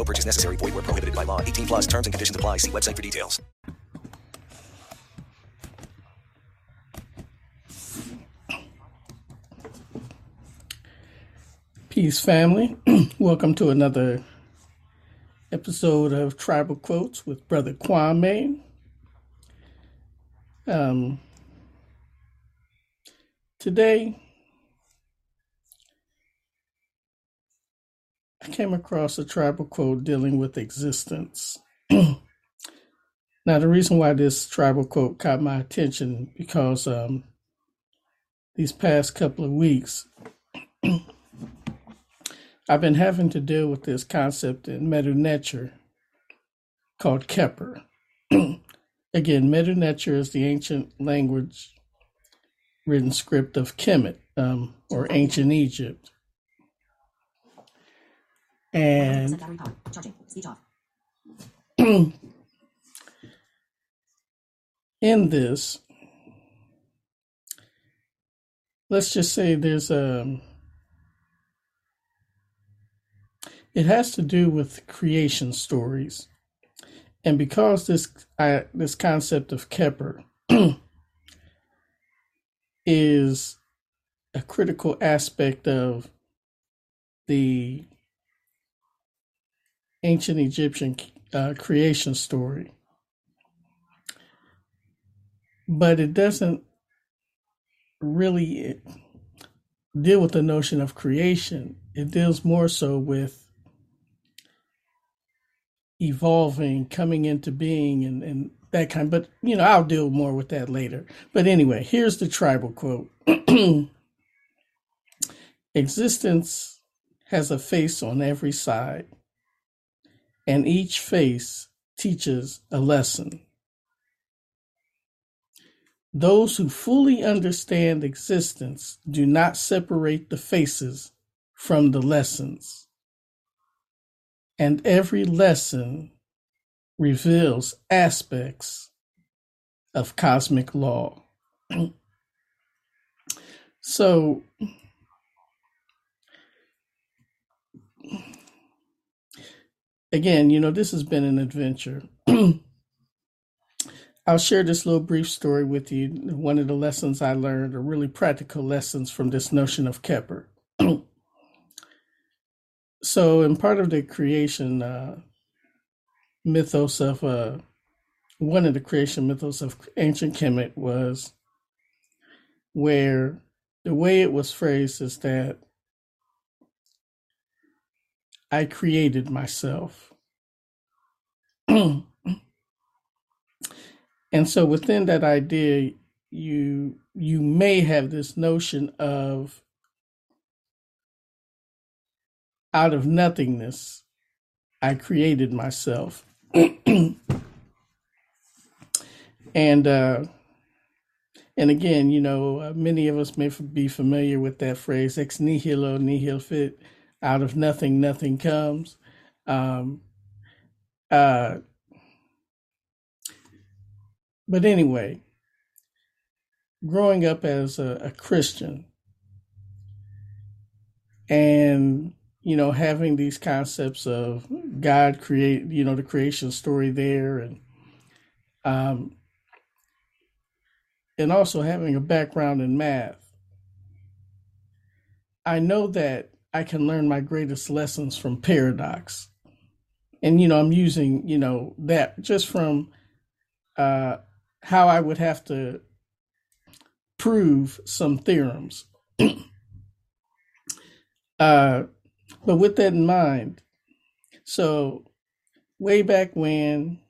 No purchase necessary. Void where prohibited by law. 18 plus terms and conditions apply. See website for details. Peace, family. Welcome to another episode of Tribal Quotes with Brother Kwame. Um, today, I came across a tribal quote dealing with existence. now, the reason why this tribal quote caught my attention because um, these past couple of weeks, I've been having to deal with this concept in Medu Neter called Kheper. Again, Medu Neter is the ancient language written script of Kemet, um, or ancient Egypt. And in this, let's just say there's a it has to do with creation stories. And because this I, this concept of Kheper is a critical aspect of the ancient Egyptian uh, creation story, but it doesn't really deal with the notion of creation. It deals more so with evolving, coming into being, and, and that kind. But you know, I'll deal more with that later. But anyway, here's the tribal quote: "Existence has a face on every side, and each face teaches a lesson." Those who fully understand existence do not separate the faces from the lessons and every lesson reveals aspects of cosmic law. so, again, you know, this has been an adventure. I'll share this little brief story with you. One of the lessons I learned are really practical lessons from this notion of Kheper. So, in part of the creation uh, mythos of uh, one of the creation mythos of ancient Kemet was where the way it was phrased is that I created myself. and so within that idea you you may have this notion of out of nothingness, I created myself. and uh, and again, you know, uh, many of us may be familiar with that phrase "ex nihilo nihil fit," out of nothing, nothing comes. Um, uh, but anyway, growing up as a, a Christian and you know, having these concepts of God create, you know, the creation story there, and um, and also having a background in math, I know that I can learn my greatest lessons from paradox, and you know, I'm using you know that just from uh, how I would have to prove some theorems. uh, but with that in mind, so way back when,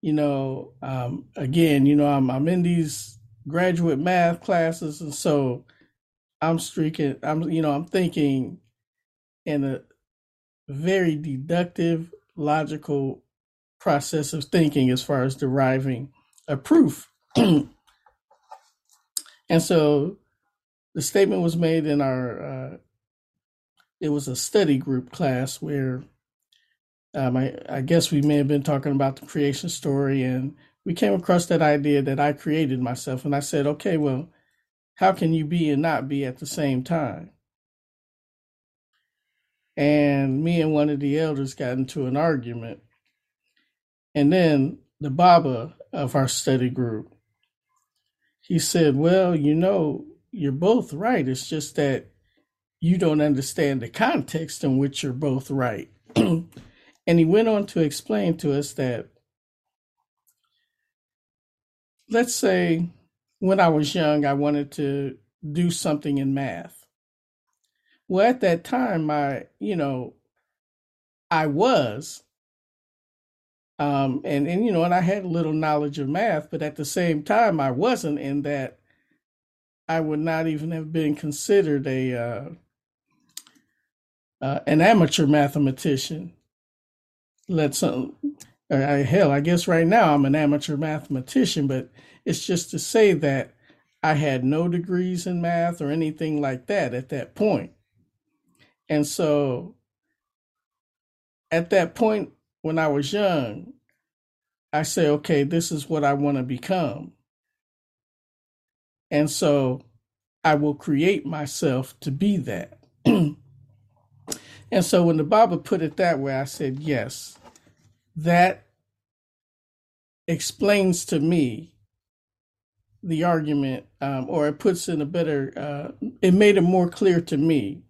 you know, um, again, you know, I'm I'm in these graduate math classes, and so I'm streaking. I'm you know I'm thinking in a very deductive, logical process of thinking as far as deriving a proof. and so the statement was made in our uh, it was a study group class where um, I, I guess we may have been talking about the creation story and we came across that idea that I created myself and I said, okay, well, how can you be and not be at the same time? And me and one of the elders got into an argument. And then the Baba of our study group, he said, Well, you know, you're both right. It's just that you don't understand the context in which you're both right. and he went on to explain to us that, let's say, when I was young, I wanted to do something in math. Well, at that time, I, you know, I was, um, and and you know, and I had little knowledge of math, but at the same time, I wasn't in that. I would not even have been considered a uh, uh, an amateur mathematician. Let some I, hell, I guess right now I'm an amateur mathematician, but it's just to say that I had no degrees in math or anything like that at that point. And so at that point, when I was young, I say, okay, this is what I want to become. And so I will create myself to be that. and so when the Baba put it that way, I said, yes, that explains to me the argument, um, or it puts in a better, uh, it made it more clear to me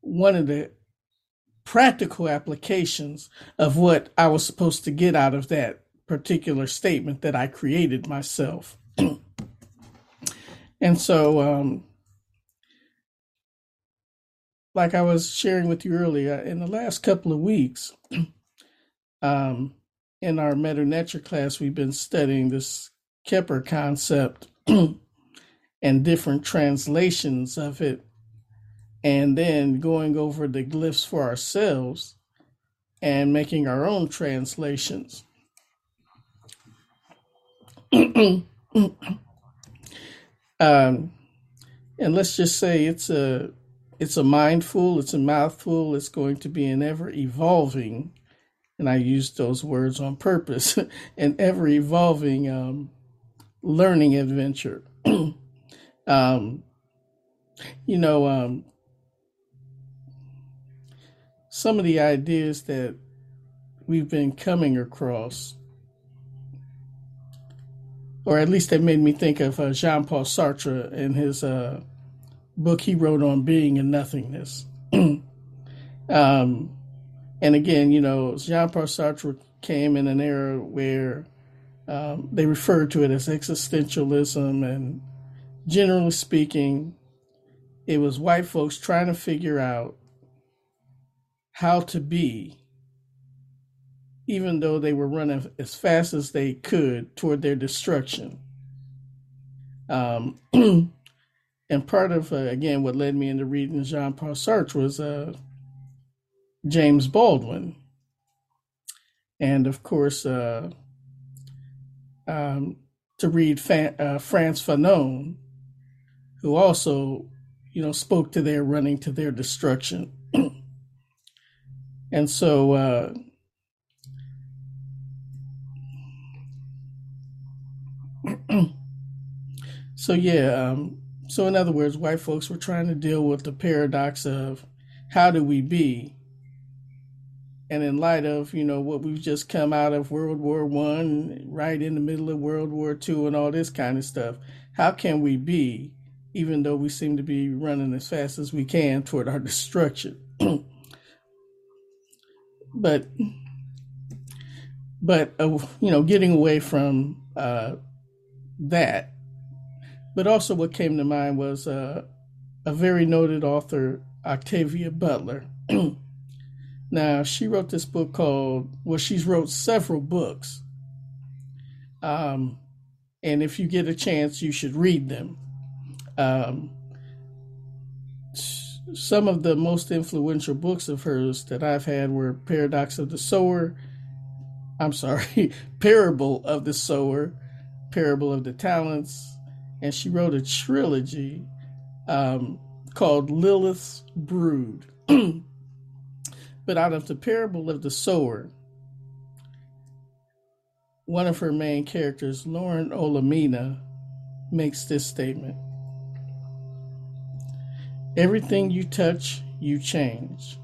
one of the practical applications of what I was supposed to get out of that particular statement that I created myself. and so, um, like I was sharing with you earlier, in the last couple of weeks, um, in our Medu Neter class, we've been studying this Kheper concept and different translations of it and then going over the glyphs for ourselves and making our own translations. um, and let's just say it's a it's a mindful, it's a mouthful, it's going to be an ever evolving, and I use those words on purpose, an ever evolving um, learning adventure. um, you know, um, some of the ideas that we've been coming across, or at least they made me think of uh, Jean Paul Sartre in his uh, book he wrote on being and nothingness. um, and again, you know, Jean Paul Sartre came in an era where um, they referred to it as existentialism, and generally speaking, it was white folks trying to figure out how to be, even though they were running as fast as they could toward their destruction. Um, and part of, uh, again, what led me into reading Jean Paul Sartre was uh, James Baldwin. And of course, uh, um, to read uh, Frantz Fanon, who also, you know, spoke to their running to their destruction. And so, uh, so yeah, um, so in other words, white folks were trying to deal with the paradox of how do we be? And in light of, you know, what we've just come out of World War One, right in the middle of World War Two and all this kind of stuff, how can we be, even though we seem to be running as fast as we can toward our destruction? But but uh, you know, getting away from uh, that, but also what came to mind was uh, a very noted author, Octavia Butler. now, she wrote this book called, well, she's wrote several books. Um, and if you get a chance, you should read them. Um, some of the most influential books of hers that I've had were Paradox of the Sower, I'm sorry, Parable of the Sower, Parable of the Talents, and she wrote a trilogy um, called Lilith's Brood. but out of the Parable of the Sower, one of her main characters, Lauren Olamina, makes this statement Everything you touch, you change.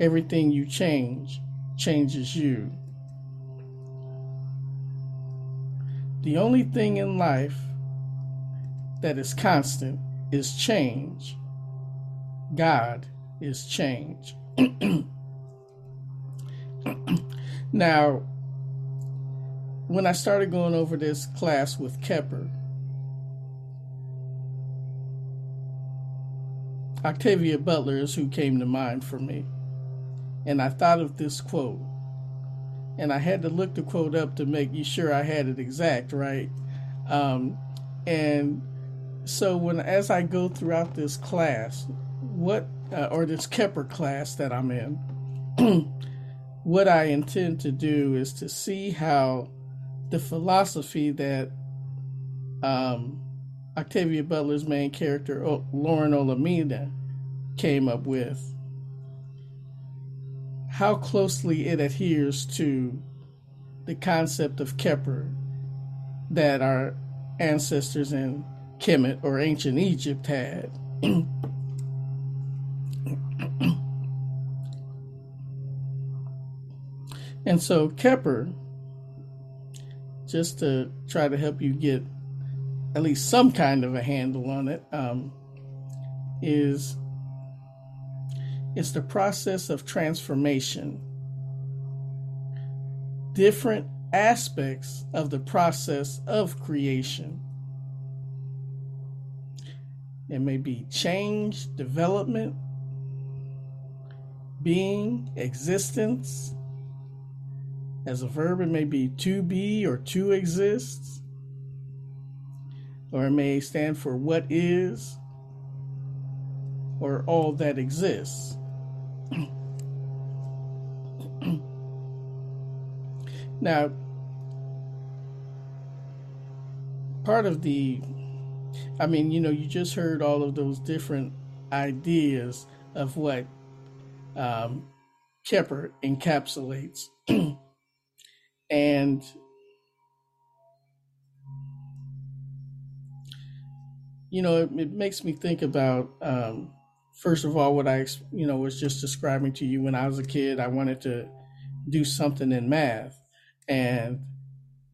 Everything you change changes you. The only thing in life that is constant is change. God is change. now, when I started going over this class with Kheper, Octavia Butler is who came to mind for me. And I thought of this quote. And I had to look the quote up to make you sure I had it exact, right? Um, and so when as I go throughout this class, what uh, or this Kheper class that I'm in, what I intend to do is to see how the philosophy that um, Octavia Butler's main character, Lauren Olamina, came up with, how closely it adheres to the concept of Kheper that our ancestors in Kemet or ancient Egypt had. and so Kheper, just to try to help you get at least some kind of a handle on it, um, is it's the process of transformation. Different aspects of the process of creation. It may be change, development, being, existence. As a verb, it may be to be or to exist, or it may stand for what is or all that exists. now, part of the, I mean, you know, you just heard all of those different ideas of what um, Kheper encapsulates. and you know, it, it, makes me think about um, first of all what I you know was just describing to you when I was a kid. I wanted to do something in math, and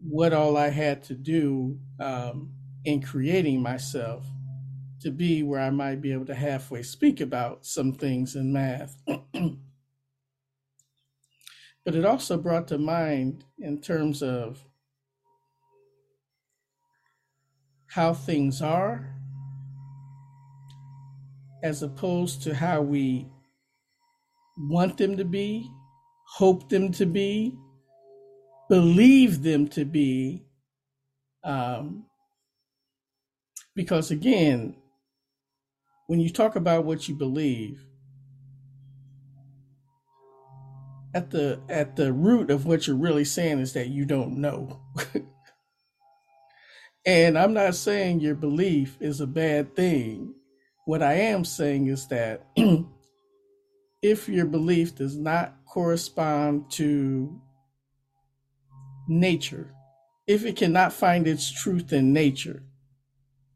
what all I had to do um, in creating myself to be where I might be able to halfway speak about some things in math. but it also brought to mind in terms of how things are as opposed to how we want them to be, hope them to be, believe them to be. Um, because again, when you talk about what you believe, at the at the root of what you're really saying is that you don't know. and I'm not saying your belief is a bad thing. What I am saying is that if your belief does not correspond to nature, if it cannot find its truth in nature,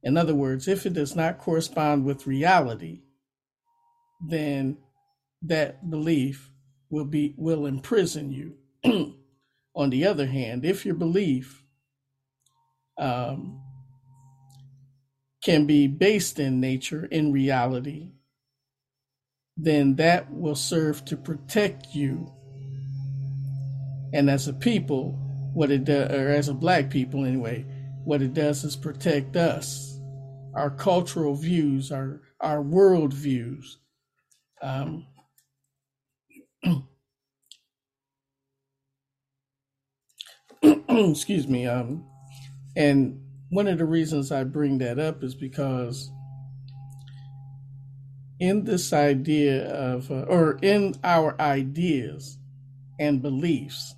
in other words, if it does not correspond with reality, then that belief will be will imprison you. On the other hand, if your belief um, can be based in nature, in reality, then that will serve to protect you And as a people, what it does, or as a black people anyway, what it does is protect us, our cultural views, our our world views. Um, excuse me. Um, and one of the reasons I bring that up is because in this idea of, uh, or in our ideas and beliefs,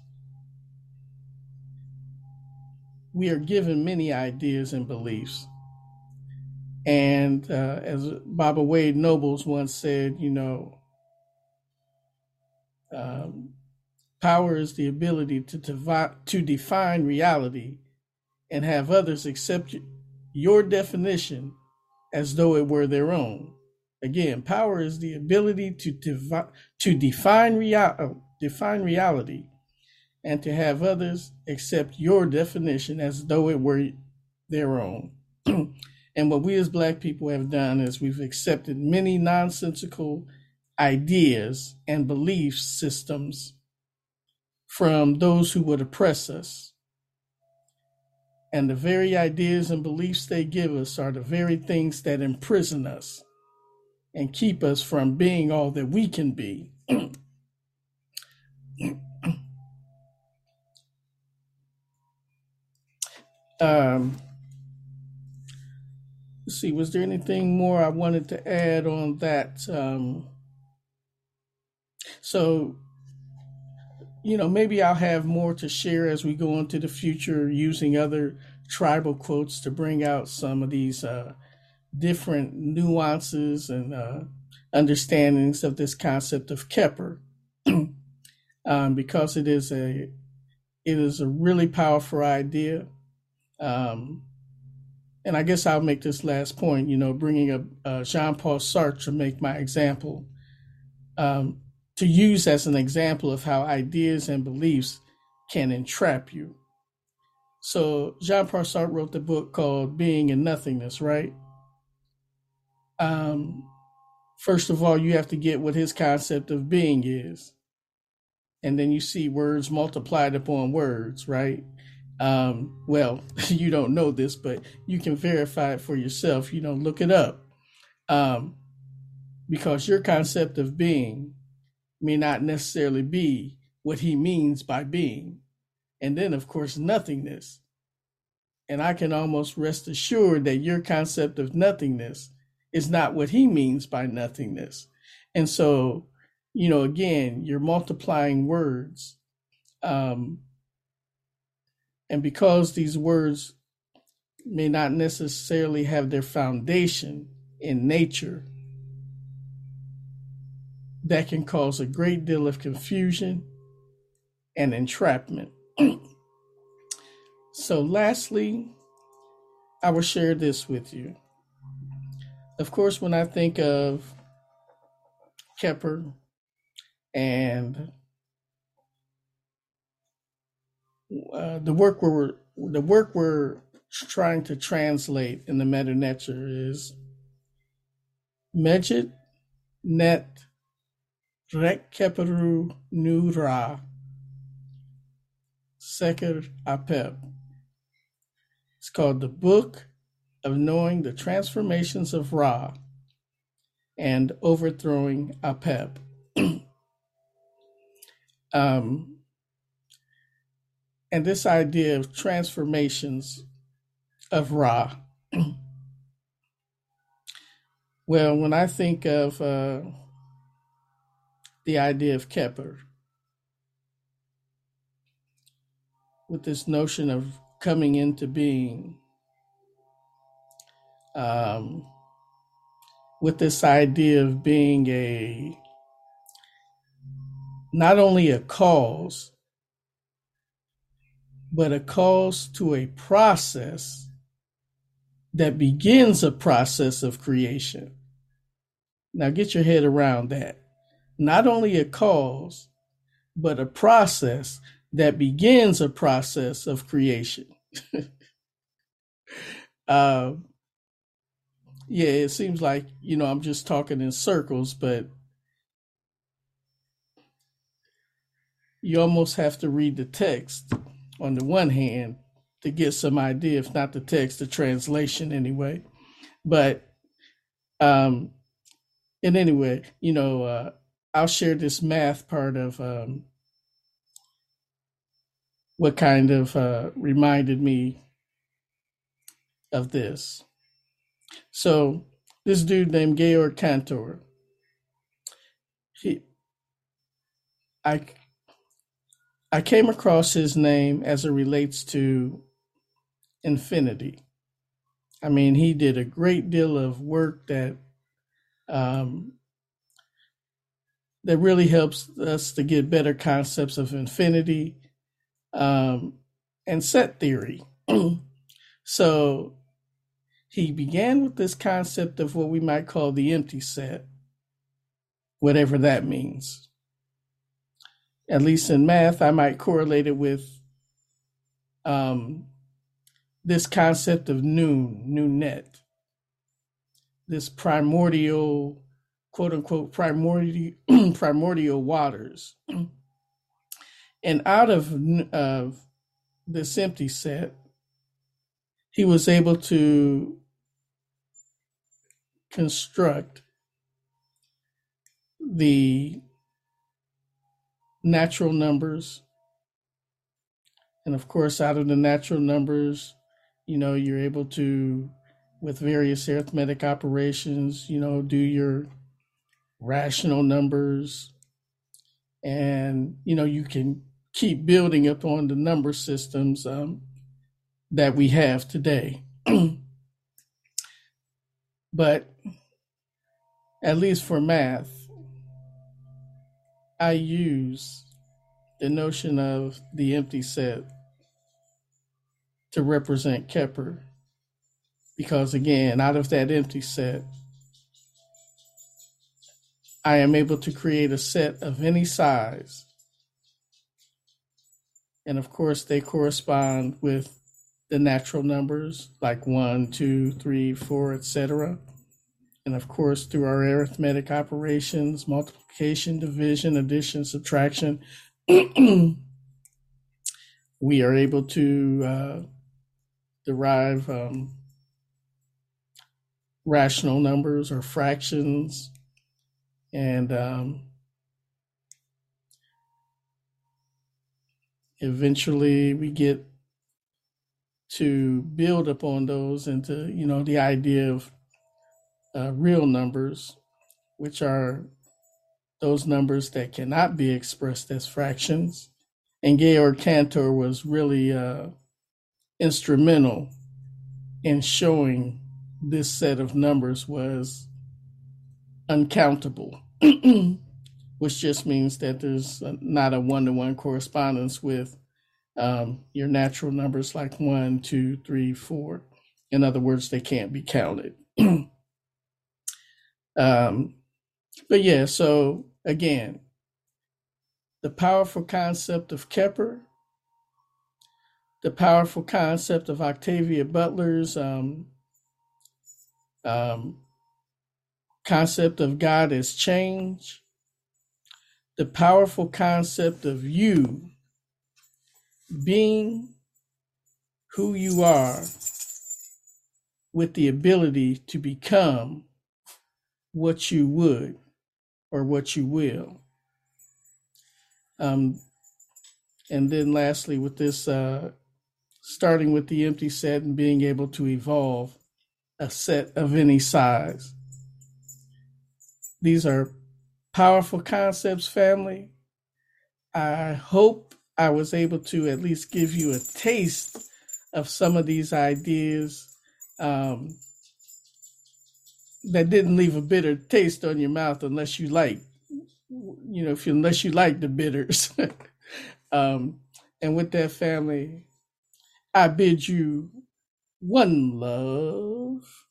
we are given many ideas and beliefs. And uh, as Baba Wade Nobles once said, you know, um, power is the ability to, to define reality and have others accept your definition as though it were their own. Again, power is the ability to, to define, rea- uh, define reality and to have others accept your definition as though it were their own. and what we as Black people have done is we've accepted many nonsensical ideas and belief systems from those who would oppress us. And the very ideas and beliefs they give us are the very things that imprison us and keep us from being all that we can be. um, let's see, was there anything more I wanted to add on that? Um, so, you know, maybe I'll have more to share as we go into the future using other tribal quotes to bring out some of these uh, different nuances and uh, understandings of this concept of Kheper, um, because it is a it is a really powerful idea. Um, and I guess I'll make this last point. You know, bringing up uh, Jean Paul Sartre to make my example, um, to use as an example of how ideas and beliefs can entrap you. So Jean Paul Sartre wrote the book called Being and Nothingness, right? Um, first of all, you have to get what his concept of being is. And then you see words multiplied upon words, right? Um, well, you don't know this, but you can verify it for yourself. You know, look it up. Um, because your concept of being may not necessarily be what he means by being. And then, of course, nothingness. And I can almost rest assured that your concept of nothingness is not what he means by nothingness. And so, you know, again, you're multiplying words. Um, and because these words may not necessarily have their foundation in nature, that can cause a great deal of confusion and entrapment. so, lastly, I will share this with you. Of course, when I think of Kheper and uh, the work we're the work we're trying to translate in the Medu Neter is Mejit Net Rek Keperu Nura Seker Apep. It's called the Book of Knowing the Transformations of Ra and Overthrowing Apep. um, and this idea of transformations of Ra. well, when I think of uh, the idea of Kheper with this notion of coming into being, um, with this idea of being a not only a cause, but a cause to a process that begins a process of creation. Now get your head around that. Not only a cause, but a process that begins a process of creation. uh, yeah, it seems like, you know, I'm just talking in circles, but you almost have to read the text on the one hand to get some idea, if not the text, the translation anyway. But um, and anyway, you know, uh, I'll share this math part of um, what kind of uh, reminded me of this. So this dude named Georg Cantor, he, I, I came across his name as it relates to infinity. I mean, he did a great deal of work that um, that really helps us to get better concepts of infinity um, and set theory. so he began with this concept of what we might call the empty set, whatever that means. At least in math, I might correlate it with um, this concept of noon, Naunet, this primordial, quote unquote, primordial, primordial waters. And out of, of this empty set, he was able to construct the natural numbers. And of course, out of the natural numbers, you know, you're able to, with various arithmetic operations, you know, do your rational numbers. And, you know, you can keep building upon the number systems um, that we have today. but at least for math, I use the notion of the empty set to represent Kheper. Because again, out of that empty set, I am able to create a set of any size. And of course, they correspond with the natural numbers like one, two, three, four, etc. And of course, through our arithmetic operations, multiplication, division, addition, subtraction, we are able to uh, derive um, rational numbers or fractions. And um, eventually we get to build upon those into, you know, the idea of uh, real numbers, which are those numbers that cannot be expressed as fractions. And Georg Cantor was really uh, instrumental in showing this set of numbers was uncountable, which just means that there's not a one to one correspondence with um, your natural numbers like one, two, three, four. In other words, they can't be counted. um, but yeah, so again, the powerful concept of Kheper the powerful concept of Octavia Butler's um, um, concept of God as change, the powerful concept of you being who you are with the ability to become what you would or what you will. Um, and then lastly, with this uh, starting with the empty set and being able to evolve a set of any size. These are powerful concepts, family. I hope I was able to at least give you a taste of some of these ideas um, that didn't leave a bitter taste on your mouth unless you like, you know, if you, unless you like the bitters. um, and with that, family, I bid you one love.